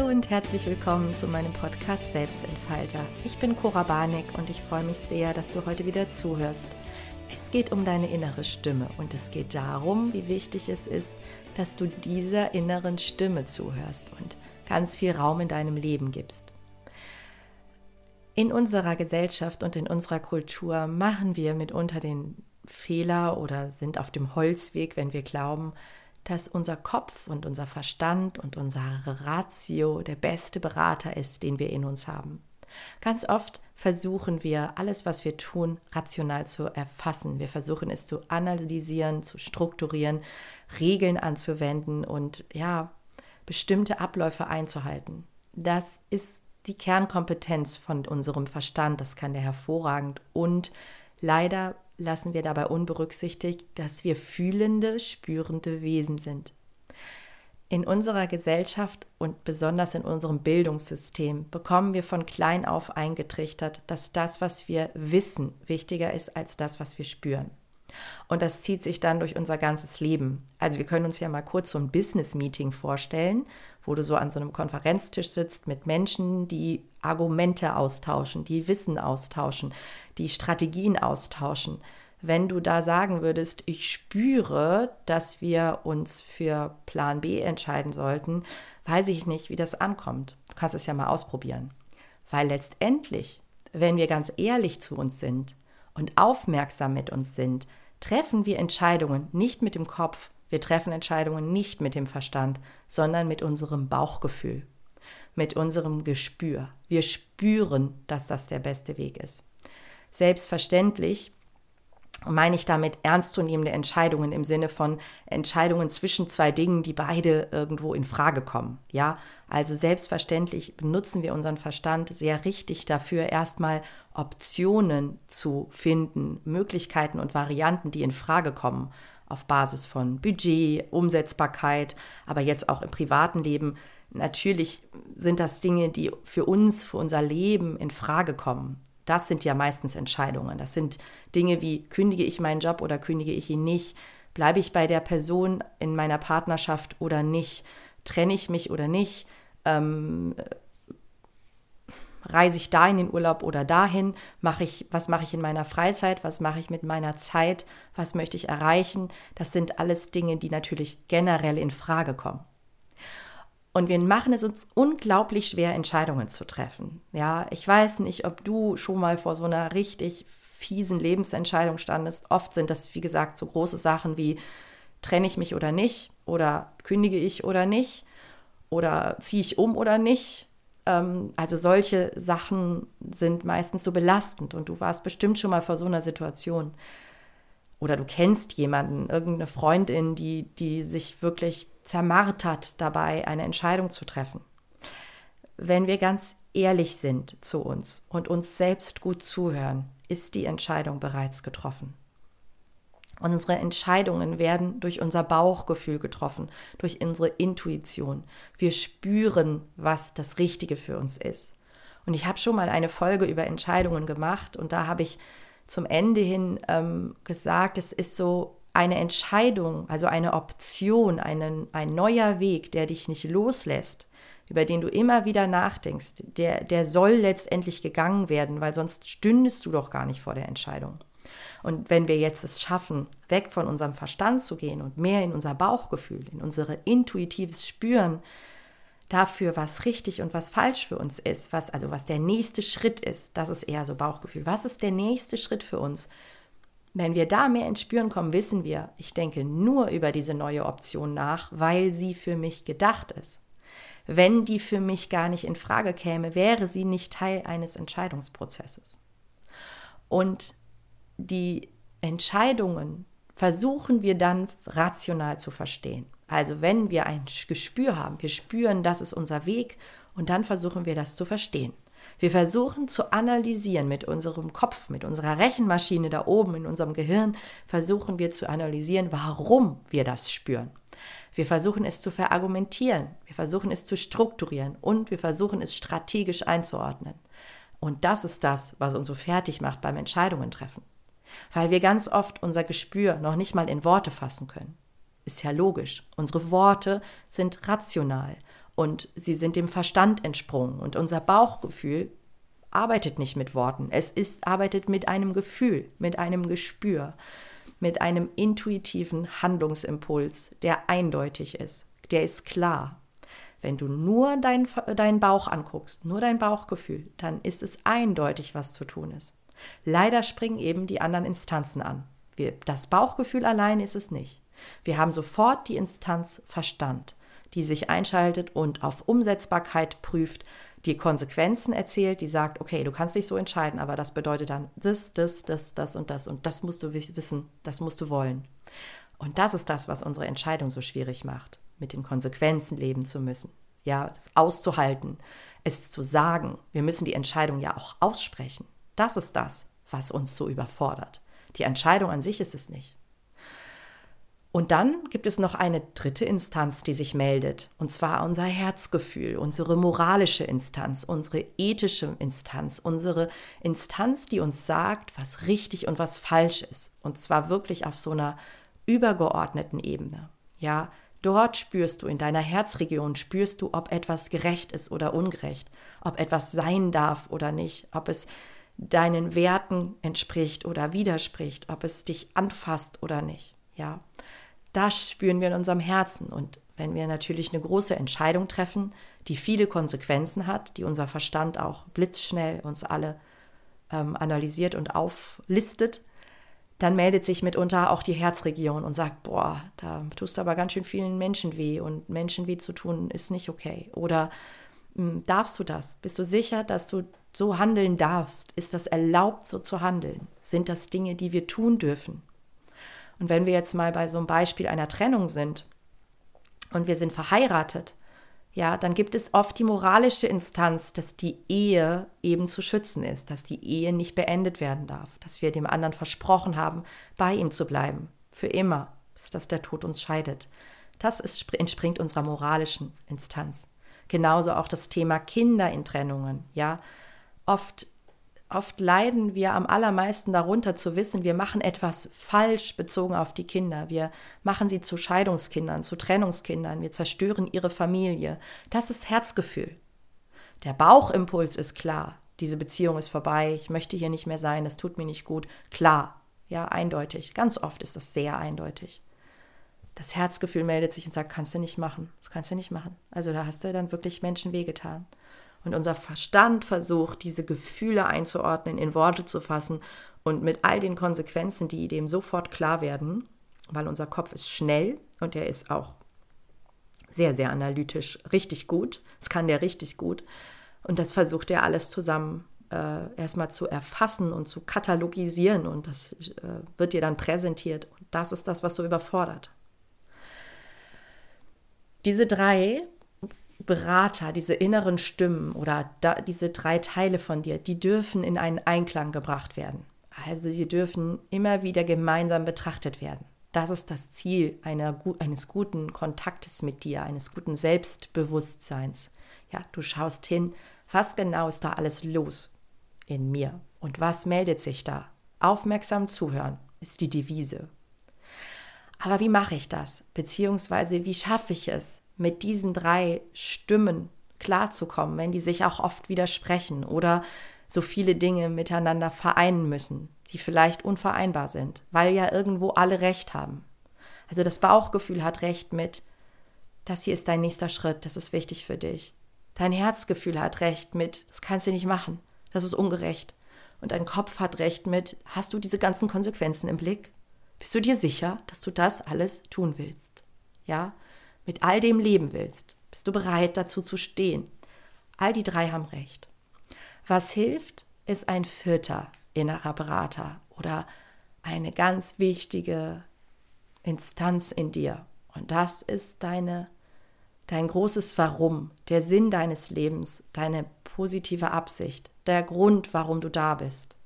Hallo und herzlich willkommen zu meinem Podcast Selbstentfalter. Ich bin Cora Barnick und ich freue mich sehr, dass du heute wieder zuhörst. Es geht um deine innere Stimme und es geht darum, wie wichtig es ist, dass du dieser inneren Stimme zuhörst und ganz viel Raum in deinem Leben gibst. In unserer Gesellschaft und in unserer Kultur machen wir mitunter den Fehler oder sind auf dem Holzweg, wenn wir glauben, dass unser Kopf und unser Verstand und unsere Ratio der beste Berater ist, den wir in uns haben. Ganz oft versuchen wir, alles, was wir tun, rational zu erfassen. Wir versuchen es zu analysieren, zu strukturieren, Regeln anzuwenden und ja, bestimmte Abläufe einzuhalten. Das ist die Kernkompetenz von unserem Verstand, das kann der hervorragend und leider lassen wir dabei unberücksichtigt, dass wir fühlende, spürende Wesen sind. In unserer Gesellschaft und besonders in unserem Bildungssystem bekommen wir von klein auf eingetrichtert, dass das, was wir wissen, wichtiger ist als das, was wir spüren. Und das zieht sich dann durch unser ganzes Leben. Also wir können uns ja mal kurz so ein Business-Meeting vorstellen, wo du so an so einem Konferenztisch sitzt mit Menschen, die Argumente austauschen, die Wissen austauschen, die Strategien austauschen. Wenn du da sagen würdest, ich spüre, dass wir uns für Plan B entscheiden sollten, weiß ich nicht, wie das ankommt. Du kannst es ja mal ausprobieren. Weil letztendlich, wenn wir ganz ehrlich zu uns sind und aufmerksam mit uns sind, treffen wir Entscheidungen nicht mit dem Kopf, wir treffen Entscheidungen nicht mit dem Verstand, sondern mit unserem Bauchgefühl, mit unserem Gespür. Wir spüren, dass das der beste Weg ist. Selbstverständlich meine ich damit ernstzunehmende Entscheidungen im Sinne von Entscheidungen zwischen zwei Dingen, die beide irgendwo in Frage kommen. Ja, also selbstverständlich benutzen wir unseren Verstand sehr richtig dafür, erstmal Optionen zu finden, Möglichkeiten und Varianten, die in Frage kommen, auf Basis von Budget, Umsetzbarkeit, aber jetzt auch im privaten Leben. Natürlich sind das Dinge, die für uns, für unser Leben in Frage kommen. Das sind ja meistens Entscheidungen. Das sind Dinge wie, kündige ich meinen Job oder kündige ich ihn nicht? Bleibe ich bei der Person in meiner Partnerschaft oder nicht? Trenne ich mich oder nicht? Ähm, reise ich da in den Urlaub oder dahin? Mache ich, was mache ich in meiner Freizeit? Was mache ich mit meiner Zeit? Was möchte ich erreichen? Das sind alles Dinge, die natürlich generell in Frage kommen. Und wir machen es uns unglaublich schwer, Entscheidungen zu treffen. Ja, ich weiß nicht, ob du schon mal vor so einer richtig fiesen Lebensentscheidung standest. Oft sind das, wie gesagt, so große Sachen wie trenne ich mich oder nicht oder kündige ich oder nicht oder ziehe ich um oder nicht. Ähm, also solche Sachen sind meistens so belastend und du warst bestimmt schon mal vor so einer Situation oder du kennst jemanden, irgendeine Freundin, die, die sich wirklich zermartert dabei, eine Entscheidung zu treffen. Wenn wir ganz ehrlich sind zu uns und uns selbst gut zuhören, ist die Entscheidung bereits getroffen. Unsere Entscheidungen werden durch unser Bauchgefühl getroffen, durch unsere Intuition. Wir spüren, was das Richtige für uns ist. Und ich habe schon mal eine Folge über Entscheidungen gemacht und da habe ich zum Ende hin ähm, gesagt, es ist so eine Entscheidung, also eine Option, einen, ein neuer Weg, der dich nicht loslässt, über den du immer wieder nachdenkst, der, der soll letztendlich gegangen werden, weil sonst stündest du doch gar nicht vor der Entscheidung. Und wenn wir jetzt es schaffen, weg von unserem Verstand zu gehen und mehr in unser Bauchgefühl, in unser intuitives Spüren, dafür, was richtig und was falsch für uns ist, was also was der nächste Schritt ist, das ist eher so Bauchgefühl. Was ist der nächste Schritt für uns? Wenn wir da mehr ins Spüren kommen, wissen wir, ich denke nur über diese neue Option nach, weil sie für mich gedacht ist. Wenn die für mich gar nicht in Frage käme, wäre sie nicht Teil eines Entscheidungsprozesses. Und die Entscheidungen versuchen wir dann rational zu verstehen. Also wenn wir ein Gespür haben, wir spüren, das ist unser Weg und dann versuchen wir das zu verstehen. Wir versuchen zu analysieren mit unserem Kopf, mit unserer Rechenmaschine da oben in unserem Gehirn, versuchen wir zu analysieren, warum wir das spüren. Wir versuchen es zu verargumentieren, wir versuchen es zu strukturieren und wir versuchen es strategisch einzuordnen. Und das ist das, was uns so fertig macht beim Entscheidungen treffen. Weil wir ganz oft unser Gespür noch nicht mal in Worte fassen können. Ist ja logisch. Unsere Worte sind rational. und sie sind dem Verstand entsprungen. Und unser Bauchgefühl arbeitet nicht mit Worten. Es ist, arbeitet mit einem Gefühl, mit einem Gespür, mit einem intuitiven Handlungsimpuls, der eindeutig ist, der ist klar. Wenn du nur deinen dein Bauch anguckst, nur dein Bauchgefühl, dann ist es eindeutig, was zu tun ist. Leider springen eben die anderen Instanzen an. Wir, das Bauchgefühl allein ist es nicht. Wir haben sofort die Instanz Verstand, die sich einschaltet und auf Umsetzbarkeit prüft, die Konsequenzen erzählt, die sagt, okay, du kannst dich so entscheiden, aber das bedeutet dann das, das, das, das und das und das musst du wissen, das musst du wollen. Und das ist das, was unsere Entscheidung so schwierig macht, mit den Konsequenzen leben zu müssen. Ja, das auszuhalten, es zu sagen. Wir müssen die Entscheidung ja auch aussprechen. Das ist das, was uns so überfordert. Die Entscheidung an sich ist es nicht. Und dann gibt es noch eine dritte Instanz, die sich meldet, und zwar unser Herzgefühl, unsere moralische Instanz, unsere ethische Instanz, unsere Instanz, die uns sagt, was richtig und was falsch ist, und zwar wirklich auf so einer übergeordneten Ebene. Ja, dort spürst du in deiner Herzregion spürst du, ob etwas gerecht ist oder ungerecht, ob etwas sein darf oder nicht, ob es deinen Werten entspricht oder widerspricht, ob es dich anfasst oder nicht. Ja, das spüren wir in unserem Herzen. Und wenn wir natürlich eine große Entscheidung treffen, die viele Konsequenzen hat, die unser Verstand auch blitzschnell uns alle ähm, analysiert und auflistet, dann meldet sich mitunter auch die Herzregion und sagt, boah, da tust du aber ganz schön vielen Menschen weh und Menschen weh zu tun ist nicht okay. Oder hm, darfst du das? Bist du sicher, dass du so handeln darfst? Ist das erlaubt, so zu handeln? Sind das Dinge, die wir tun dürfen? Und wenn wir jetzt mal bei so einem Beispiel einer Trennung sind und wir sind verheiratet, ja, dann gibt es oft die moralische Instanz, dass die Ehe eben zu schützen ist, dass die Ehe nicht beendet werden darf, dass wir dem anderen versprochen haben, bei ihm zu bleiben, für immer, bis dass der Tod uns scheidet. Das ist, entspringt unserer moralischen Instanz. Genauso auch das Thema Kinder in Trennungen, ja. Oft Oft leiden wir am allermeisten darunter zu wissen, wir machen etwas falsch bezogen auf die Kinder. Wir machen sie zu Scheidungskindern, zu Trennungskindern. Wir zerstören ihre Familie. Das ist Herzgefühl. Der Bauchimpuls ist klar. Diese Beziehung ist vorbei. Ich möchte hier nicht mehr sein. Es tut mir nicht gut. Klar. Ja, eindeutig. Ganz oft ist das sehr eindeutig. Das Herzgefühl meldet sich und sagt, kannst du nicht machen. Das kannst du nicht machen. Also da hast du dann wirklich Menschen wehgetan. Und unser Verstand versucht, diese Gefühle einzuordnen, in Worte zu fassen und mit all den Konsequenzen, die dem sofort klar werden, weil unser Kopf ist schnell und er ist auch sehr, sehr analytisch richtig gut. Das kann der richtig gut. Und das versucht er alles zusammen äh, erstmal zu erfassen und zu katalogisieren und das äh, wird dir dann präsentiert. Und das ist das, was so überfordert. Diese drei Berater, diese inneren Stimmen oder da, diese drei Teile von dir, die dürfen in einen Einklang gebracht werden. Also sie dürfen immer wieder gemeinsam betrachtet werden. Das ist das Ziel einer, eines guten Kontaktes mit dir, eines guten Selbstbewusstseins. Ja, du schaust hin, was genau ist da alles los in mir und was meldet sich da? Aufmerksam zuhören ist die Devise. Aber wie mache ich das? Beziehungsweise wie schaffe ich es, mit diesen drei Stimmen klarzukommen, wenn die sich auch oft widersprechen oder so viele Dinge miteinander vereinen müssen, die vielleicht unvereinbar sind, weil ja irgendwo alle recht haben. Also das Bauchgefühl hat recht mit, das hier ist dein nächster Schritt, das ist wichtig für dich. Dein Herzgefühl hat recht mit, das kannst du nicht machen, das ist ungerecht. Und dein Kopf hat recht mit, hast du diese ganzen Konsequenzen im Blick? Bist du dir sicher, dass du das alles tun willst? Ja? Mit all dem leben willst, bist du bereit dazu zu stehen. All die drei haben recht. Was hilft, ist ein vierter innerer Berater oder eine ganz wichtige Instanz in dir. Und das ist deine, dein großes Warum, der Sinn deines Lebens, deine positive Absicht, der Grund, warum du da bist.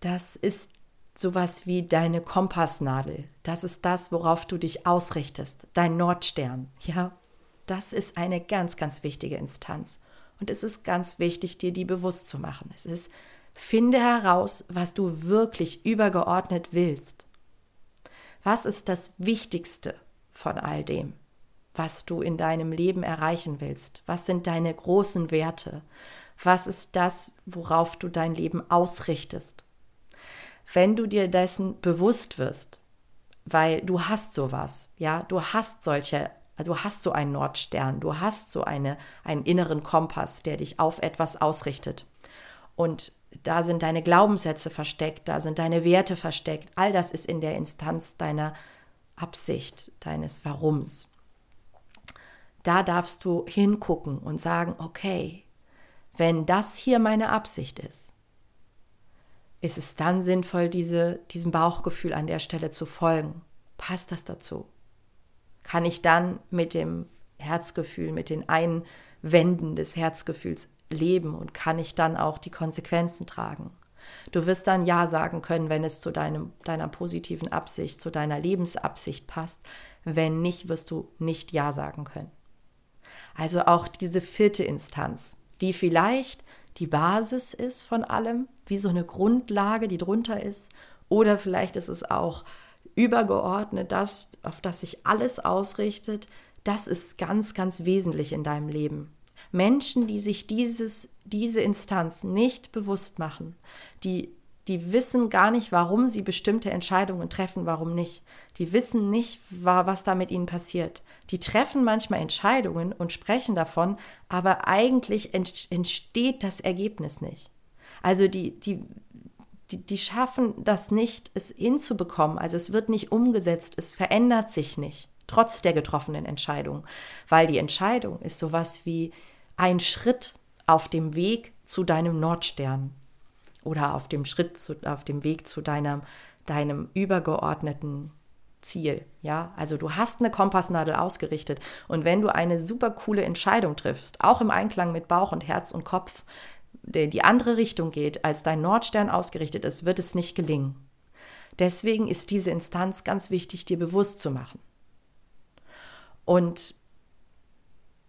Das ist sowas wie deine Kompassnadel. Das ist das, worauf du dich ausrichtest, dein Nordstern. Ja, das ist eine ganz, ganz wichtige Instanz. Und es ist ganz wichtig, dir die bewusst zu machen. Es ist, finde heraus, was du wirklich übergeordnet willst. Was ist das Wichtigste von all dem? was du in deinem Leben erreichen willst? Was sind deine großen Werte? Was ist das, worauf du dein Leben ausrichtest? Wenn du dir dessen bewusst wirst, weil du hast sowas, ja, du hast solche, du hast so einen Nordstern, du hast so eine, einen inneren Kompass, der dich auf etwas ausrichtet. Und da sind deine Glaubenssätze versteckt, da sind deine Werte versteckt. All das ist in der Instanz deiner Absicht, deines Warums. Da darfst du hingucken und sagen, okay, wenn das hier meine Absicht ist, ist es dann sinnvoll, diese, diesem Bauchgefühl an der Stelle zu folgen? Passt das dazu? Kann ich dann mit dem Herzgefühl, mit den Einwänden des Herzgefühls leben und kann ich dann auch die Konsequenzen tragen? Du wirst dann Ja sagen können, wenn es zu deinem, deiner positiven Absicht, zu deiner Lebensabsicht passt. Wenn nicht, wirst du nicht Ja sagen können. Also auch diese vierte Instanz, die vielleicht die Basis ist von allem, wie so eine Grundlage, die drunter ist. Oder vielleicht ist es auch übergeordnet, das, auf das sich alles ausrichtet. Das ist ganz, ganz wesentlich in deinem Leben. Menschen, die sich dieses, diese Instanz nicht bewusst machen, die, die wissen gar nicht, warum sie bestimmte Entscheidungen treffen, warum nicht. Die wissen nicht, was da mit ihnen passiert. Die treffen manchmal Entscheidungen und sprechen davon, aber eigentlich entsteht das Ergebnis nicht. Also die, die, die, die schaffen das nicht, es hinzubekommen. Also es wird nicht umgesetzt, es verändert sich nicht, trotz der getroffenen Entscheidung. Weil die Entscheidung ist sowas wie ein Schritt auf dem Weg zu deinem Nordstern oder auf dem Schritt, zu, auf dem Weg zu deinem, deinem übergeordneten Ziel. Ja, also du hast eine Kompassnadel ausgerichtet und wenn du eine super coole Entscheidung triffst, auch im Einklang mit Bauch und Herz und Kopf, der die andere Richtung geht, als dein Nordstern ausgerichtet ist, wird es nicht gelingen. Deswegen ist diese Instanz ganz wichtig, dir bewusst zu machen. Und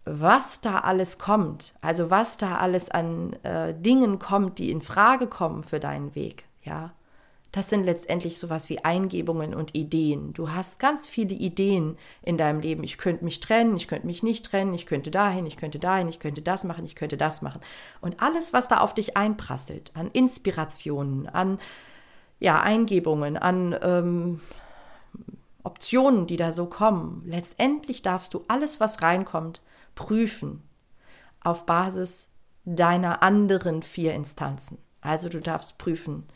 was da alles kommt, also was da alles an äh, Dingen kommt, die in Frage kommen für deinen Weg, ja, das sind letztendlich sowas wie Eingebungen und Ideen. Du hast ganz viele Ideen in deinem Leben. Ich könnte mich trennen, ich könnte mich nicht trennen, ich könnte dahin, ich könnte dahin, ich könnte das machen, ich könnte das machen. Und alles, was da auf dich einprasselt, an Inspirationen, an ja, Eingebungen, an ähm, Optionen, die da so kommen, letztendlich darfst du alles, was reinkommt, prüfen auf Basis deiner anderen vier Instanzen. Also du darfst prüfen,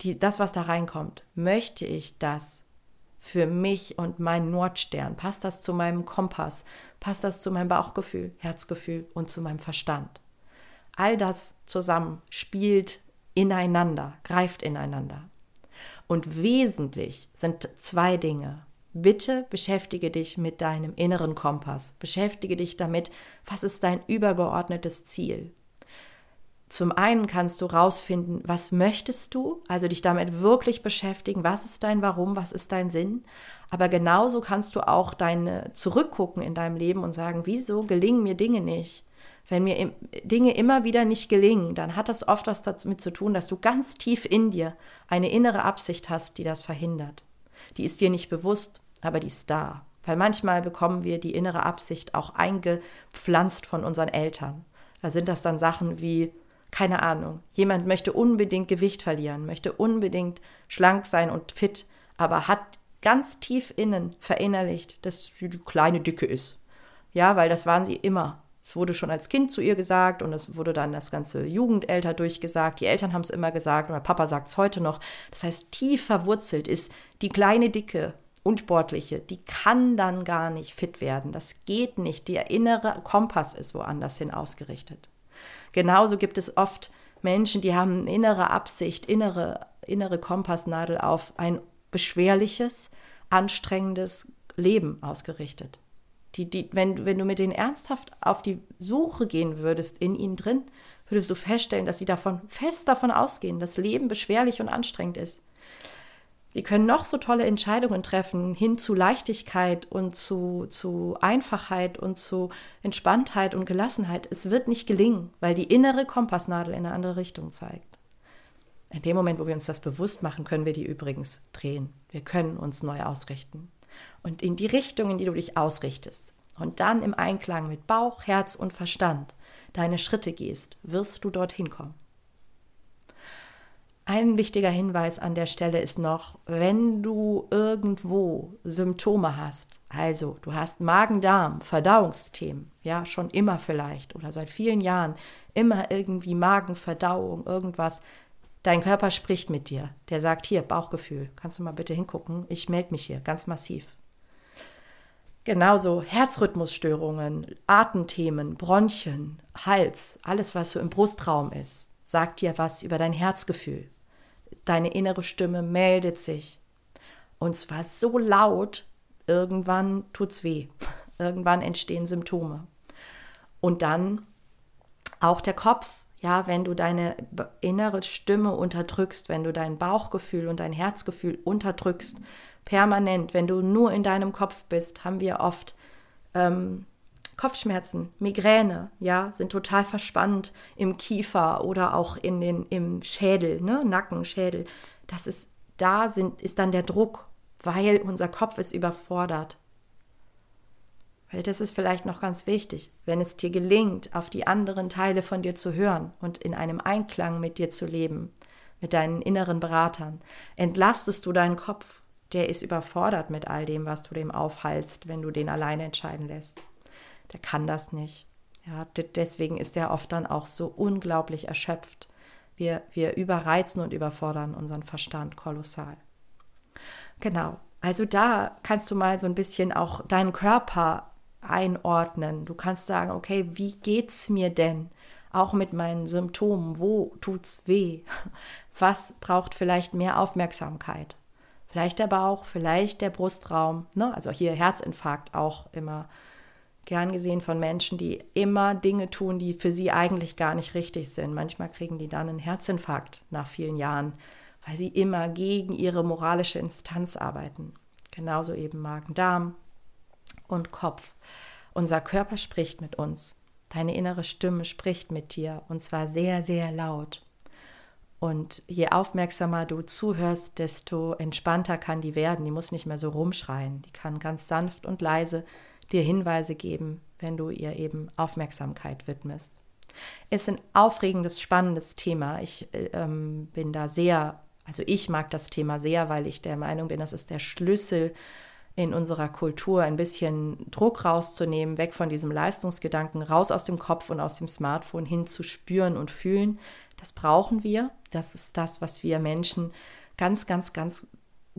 die, das, was da reinkommt, möchte ich das für mich und meinen Nordstern? Passt das zu meinem Kompass? Passt das zu meinem Bauchgefühl, Herzgefühl und zu meinem Verstand? All das zusammen spielt ineinander, greift ineinander. Und wesentlich sind zwei Dinge. Bitte beschäftige dich mit deinem inneren Kompass. Beschäftige dich damit, was ist dein übergeordnetes Ziel? Zum einen kannst du rausfinden, was möchtest du, also dich damit wirklich beschäftigen, was ist dein Warum, was ist dein Sinn. Aber genauso kannst du auch deine zurückgucken in deinem Leben und sagen, wieso gelingen mir Dinge nicht? Wenn mir Dinge immer wieder nicht gelingen, dann hat das oft was damit zu tun, dass du ganz tief in dir eine innere Absicht hast, die das verhindert. Die ist dir nicht bewusst, aber die ist da. Weil manchmal bekommen wir die innere Absicht auch eingepflanzt von unseren Eltern. Da sind das dann Sachen wie, keine Ahnung, jemand möchte unbedingt Gewicht verlieren, möchte unbedingt schlank sein und fit, aber hat ganz tief innen verinnerlicht, dass sie die kleine Dicke ist. Ja, weil das waren sie immer. Es wurde schon als Kind zu ihr gesagt und es wurde dann das ganze Jugendälter durchgesagt. Die Eltern haben es immer gesagt und mein Papa sagt es heute noch. Das heißt, tief verwurzelt ist die kleine Dicke Unsportliche, die kann dann gar nicht fit werden. Das geht nicht. Der innere Kompass ist woanders hin ausgerichtet. Genauso gibt es oft Menschen, die haben innere Absicht, innere, innere Kompassnadel auf ein beschwerliches, anstrengendes Leben ausgerichtet. Die, die, wenn, wenn du mit denen ernsthaft auf die Suche gehen würdest in ihnen drin, würdest du feststellen, dass sie davon fest davon ausgehen, dass Leben beschwerlich und anstrengend ist. Die können noch so tolle Entscheidungen treffen, hin zu Leichtigkeit und zu, zu Einfachheit und zu Entspanntheit und Gelassenheit. Es wird nicht gelingen, weil die innere Kompassnadel in eine andere Richtung zeigt. In dem Moment, wo wir uns das bewusst machen, können wir die übrigens drehen. Wir können uns neu ausrichten. Und in die Richtung, in die du dich ausrichtest. und dann im Einklang mit Bauch, Herz und Verstand deine Schritte gehst, wirst du dorthin kommen. Ein wichtiger Hinweis an der Stelle ist noch, wenn du irgendwo Symptome hast, also du hast Magen-Darm, Verdauungsthemen, ja, schon immer vielleicht oder seit vielen Jahren immer irgendwie Magenverdauung, irgendwas, dein Körper spricht mit dir. Der sagt hier Bauchgefühl, kannst du mal bitte hingucken, ich melde mich hier ganz massiv. Genauso Herzrhythmusstörungen, Atemthemen, Bronchien, Hals, alles was so im Brustraum ist, sagt dir was über dein Herzgefühl deine innere Stimme meldet sich. Und zwar so laut, irgendwann tut's weh. Irgendwann entstehen Symptome. Und dann auch der Kopf. Ja, wenn du deine innere Stimme unterdrückst, wenn du dein Bauchgefühl und dein Herzgefühl unterdrückst, permanent, wenn du nur in deinem Kopf bist, haben wir oft ähm, Kopfschmerzen, Migräne, ja, sind total verspannt im Kiefer oder auch in den, im Schädel, ne, Nacken, Schädel. Das ist, da sind, ist dann der Druck, weil unser Kopf ist überfordert. Weil das ist vielleicht noch ganz wichtig, wenn es dir gelingt, auf die anderen Teile von dir zu hören und in einem Einklang mit dir zu leben, mit deinen inneren Beratern, entlastest du deinen Kopf. Der ist überfordert mit all dem, was du dem aufhalst, wenn du den alleine entscheiden lässt der kann das nicht. Ja, deswegen ist er oft dann auch so unglaublich erschöpft. Wir, wir überreizen und überfordern unseren Verstand kolossal. Genau, also da kannst du mal so ein bisschen auch deinen Körper einordnen. Du kannst sagen, okay, wie geht's mir denn? Auch mit meinen Symptomen, wo tut's weh? Was braucht vielleicht mehr Aufmerksamkeit? Vielleicht der Bauch, vielleicht der Brustraum, ne? also hier Herzinfarkt auch immer gern gesehen von Menschen, die immer Dinge tun, die für sie eigentlich gar nicht richtig sind. Manchmal kriegen die dann einen Herzinfarkt nach vielen Jahren, weil sie immer gegen ihre moralische Instanz arbeiten. Genauso eben Magen-Darm und Kopf. Unser Körper spricht mit uns. Deine innere Stimme spricht mit dir und zwar sehr, sehr laut. Und je aufmerksamer du zuhörst, desto entspannter kann die werden. Die muss nicht mehr so rumschreien. Die kann ganz sanft und leise dir Hinweise geben, wenn du ihr eben Aufmerksamkeit widmest. Ist ein aufregendes, spannendes Thema. Ich ähm, bin da sehr, also ich mag das Thema sehr, weil ich der Meinung bin, das ist der Schlüssel in unserer Kultur, ein bisschen Druck rauszunehmen, weg von diesem Leistungsgedanken, raus aus dem Kopf und aus dem Smartphone hin zu spüren und fühlen. Das brauchen wir. Das ist das, was wir Menschen ganz, ganz, ganz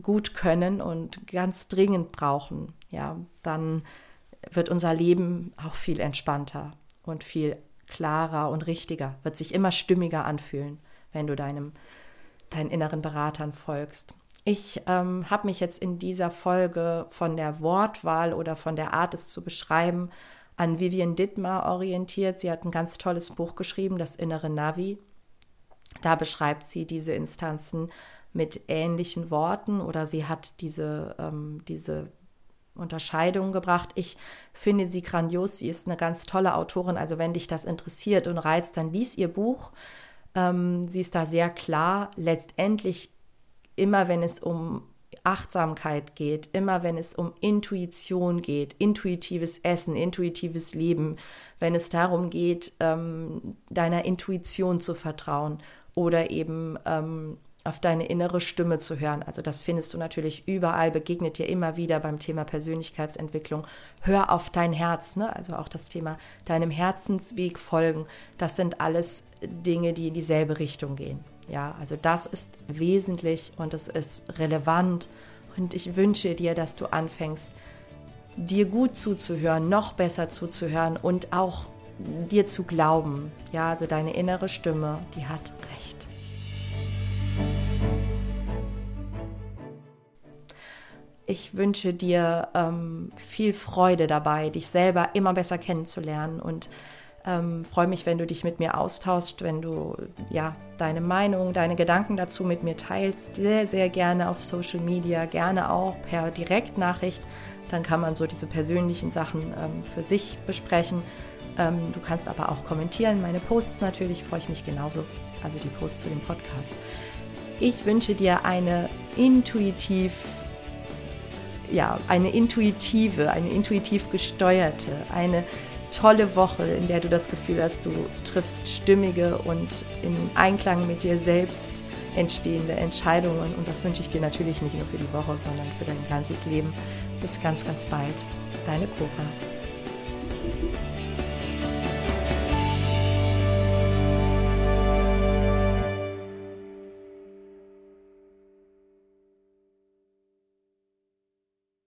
gut können und ganz dringend brauchen. Ja, dann wird unser Leben auch viel entspannter und viel klarer und richtiger, wird sich immer stimmiger anfühlen, wenn du deinem, deinen inneren Beratern folgst. Ich ähm, habe mich jetzt in dieser Folge von der Wortwahl oder von der Art, es zu beschreiben, an Vivian Dittmar orientiert. Sie hat ein ganz tolles Buch geschrieben, Das innere Navi. Da beschreibt sie diese Instanzen mit ähnlichen Worten oder sie hat diese, ähm, diese Unterscheidungen gebracht. Ich finde sie grandios. Sie ist eine ganz tolle Autorin. Also wenn dich das interessiert und reizt, dann lies ihr Buch. Ähm, sie ist da sehr klar. Letztendlich immer, wenn es um Achtsamkeit geht, immer wenn es um Intuition geht, intuitives Essen, intuitives Leben, wenn es darum geht, ähm, deiner Intuition zu vertrauen oder eben ähm, auf deine innere Stimme zu hören. Also das findest du natürlich überall, begegnet dir immer wieder beim Thema Persönlichkeitsentwicklung. Hör auf dein Herz, ne? also auch das Thema deinem Herzensweg folgen. Das sind alles Dinge, die in dieselbe Richtung gehen. Ja, also das ist wesentlich und es ist relevant und ich wünsche dir, dass du anfängst, dir gut zuzuhören, noch besser zuzuhören und auch dir zu glauben. Ja, also deine innere Stimme, die hat recht. Ich wünsche dir ähm, viel Freude dabei, dich selber immer besser kennenzulernen und ähm, freue mich, wenn du dich mit mir austauschst, wenn du ja deine Meinung, deine Gedanken dazu mit mir teilst. Sehr, sehr gerne auf Social Media, gerne auch per Direktnachricht. Dann kann man so diese persönlichen Sachen ähm, für sich besprechen. Ähm, du kannst aber auch kommentieren. Meine Posts natürlich freue ich mich genauso. Also die Posts zu dem Podcast. Ich wünsche dir eine intuitiv ja, eine intuitive, eine intuitiv gesteuerte, eine tolle Woche, in der du das Gefühl hast, du triffst stimmige und in Einklang mit dir selbst entstehende Entscheidungen. Und das wünsche ich dir natürlich nicht nur für die Woche, sondern für dein ganzes Leben. Bis ganz, ganz bald. Deine Cora.